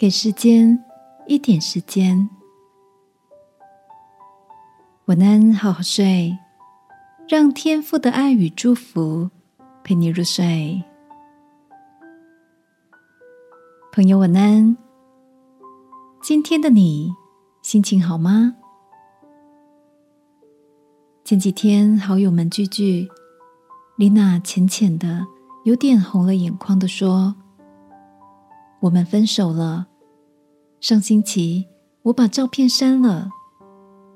给时间一点时间。晚安，好好睡，让天父的爱与祝福陪你入睡。朋友，晚安。今天的你心情好吗？前几天好友们聚聚，丽娜浅浅的、有点红了眼眶的说：“我们分手了。”上星期我把照片删了，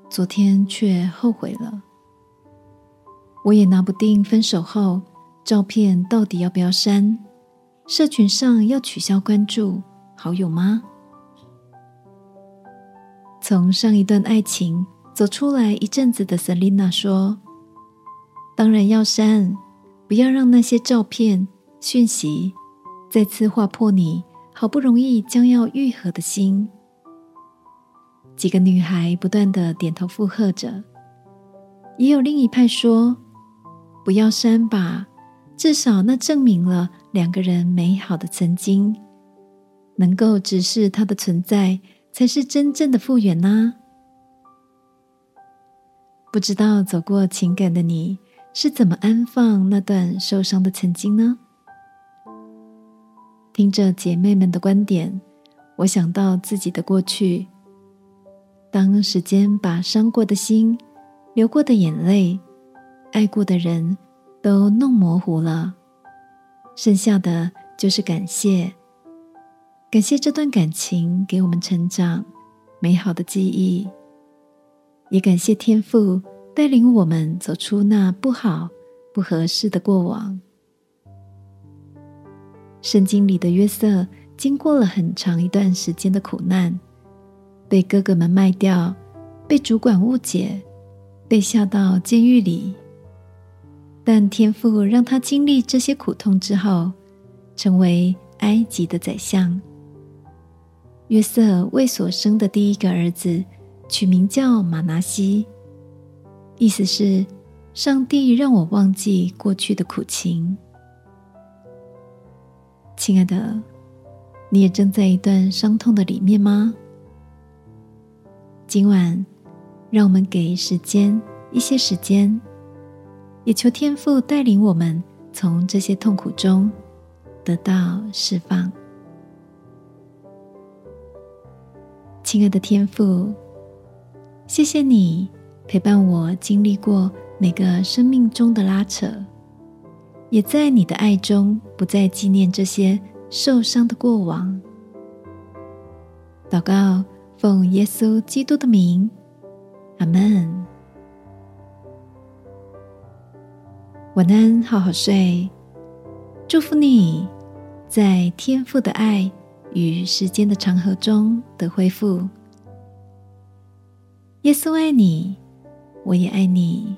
昨天却后悔了。我也拿不定分手后照片到底要不要删，社群上要取消关注好友吗？从上一段爱情走出来一阵子的 Selina 说：“当然要删，不要让那些照片、讯息再次划破你。”好不容易将要愈合的心，几个女孩不断的点头附和着，也有另一派说：“不要删吧，至少那证明了两个人美好的曾经，能够直视它的存在，才是真正的复原呐。”不知道走过情感的你是怎么安放那段受伤的曾经呢？听着姐妹们的观点，我想到自己的过去。当时间把伤过的心、流过的眼泪、爱过的人都弄模糊了，剩下的就是感谢。感谢这段感情给我们成长、美好的记忆，也感谢天父带领我们走出那不好、不合适的过往。圣经里的约瑟经过了很长一段时间的苦难，被哥哥们卖掉，被主管误解，被下到监狱里。但天父让他经历这些苦痛之后，成为埃及的宰相。约瑟为所生的第一个儿子取名叫马拿西，意思是上帝让我忘记过去的苦情。亲爱的，你也正在一段伤痛的里面吗？今晚，让我们给时间一些时间，也求天父带领我们从这些痛苦中得到释放。亲爱的天父，谢谢你陪伴我经历过每个生命中的拉扯。也在你的爱中，不再纪念这些受伤的过往。祷告，奉耶稣基督的名，阿门。晚安，好好睡。祝福你在天父的爱与时间的长河中的恢复。耶稣爱你，我也爱你。